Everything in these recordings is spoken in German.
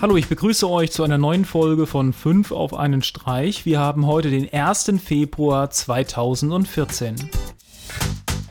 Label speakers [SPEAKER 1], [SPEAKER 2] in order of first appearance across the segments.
[SPEAKER 1] Hallo, ich begrüße euch zu einer neuen Folge von 5 auf einen Streich. Wir haben heute den 1. Februar 2014.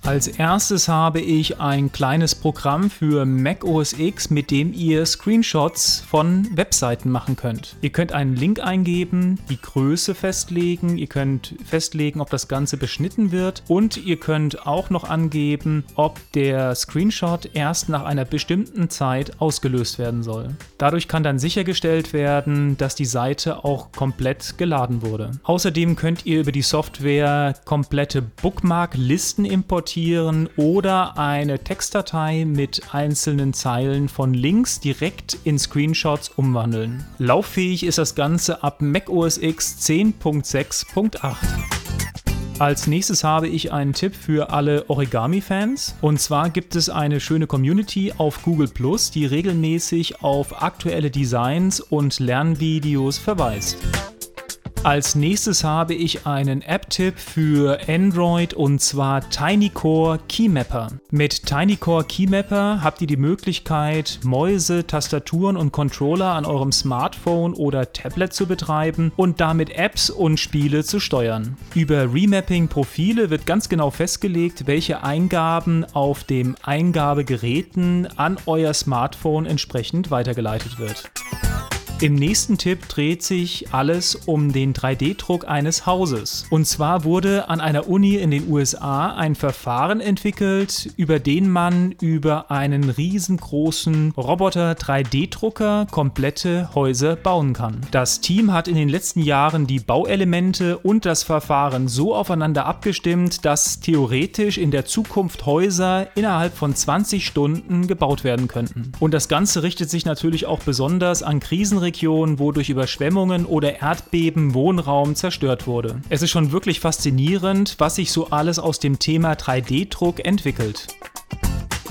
[SPEAKER 1] Als erstes habe ich ein kleines Programm für Mac OS X, mit dem ihr Screenshots von Webseiten machen könnt. Ihr könnt einen Link eingeben, die Größe festlegen, ihr könnt festlegen, ob das Ganze beschnitten wird und ihr könnt auch noch angeben, ob der Screenshot erst nach einer bestimmten Zeit ausgelöst werden soll. Dadurch kann dann sichergestellt werden, dass die Seite auch komplett geladen wurde. Außerdem könnt ihr über die Software komplette Bookmark-Listen importieren exportieren oder eine Textdatei mit einzelnen Zeilen von Links direkt in Screenshots umwandeln. Lauffähig ist das Ganze ab Mac OS X 10.6.8. Als nächstes habe ich einen Tipp für alle Origami-Fans. Und zwar gibt es eine schöne Community auf Google Plus, die regelmäßig auf aktuelle Designs und Lernvideos verweist. Als nächstes habe ich einen App-Tipp für Android und zwar TinyCore Keymapper. Mit TinyCore Keymapper habt ihr die Möglichkeit, Mäuse, Tastaturen und Controller an eurem Smartphone oder Tablet zu betreiben und damit Apps und Spiele zu steuern. Über Remapping-Profile wird ganz genau festgelegt, welche Eingaben auf dem Eingabegeräten an euer Smartphone entsprechend weitergeleitet wird. Im nächsten Tipp dreht sich alles um den 3D-Druck eines Hauses. Und zwar wurde an einer Uni in den USA ein Verfahren entwickelt, über den man über einen riesengroßen Roboter 3D-Drucker komplette Häuser bauen kann. Das Team hat in den letzten Jahren die Bauelemente und das Verfahren so aufeinander abgestimmt, dass theoretisch in der Zukunft Häuser innerhalb von 20 Stunden gebaut werden könnten. Und das Ganze richtet sich natürlich auch besonders an Krisenregionen Regionen, wo durch Überschwemmungen oder Erdbeben Wohnraum zerstört wurde. Es ist schon wirklich faszinierend, was sich so alles aus dem Thema 3D-Druck entwickelt.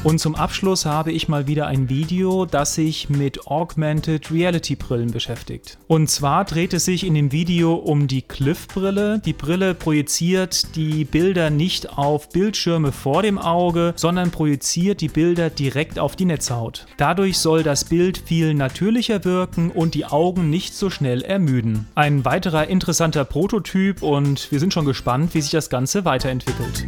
[SPEAKER 1] Und zum Abschluss habe ich mal wieder ein Video, das sich mit Augmented Reality Brillen beschäftigt. Und zwar dreht es sich in dem Video um die Cliff-Brille. Die Brille projiziert die Bilder nicht auf Bildschirme vor dem Auge, sondern projiziert die Bilder direkt auf die Netzhaut. Dadurch soll das Bild viel natürlicher wirken und die Augen nicht so schnell ermüden. Ein weiterer interessanter Prototyp und wir sind schon gespannt, wie sich das Ganze weiterentwickelt.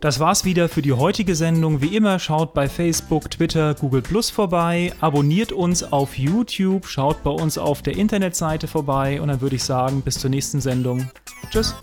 [SPEAKER 1] Das war's wieder für die heutige Sendung. Wie immer, schaut bei Facebook, Twitter, Google Plus vorbei, abonniert uns auf YouTube, schaut bei uns auf der Internetseite vorbei und dann würde ich sagen, bis zur nächsten Sendung. Tschüss.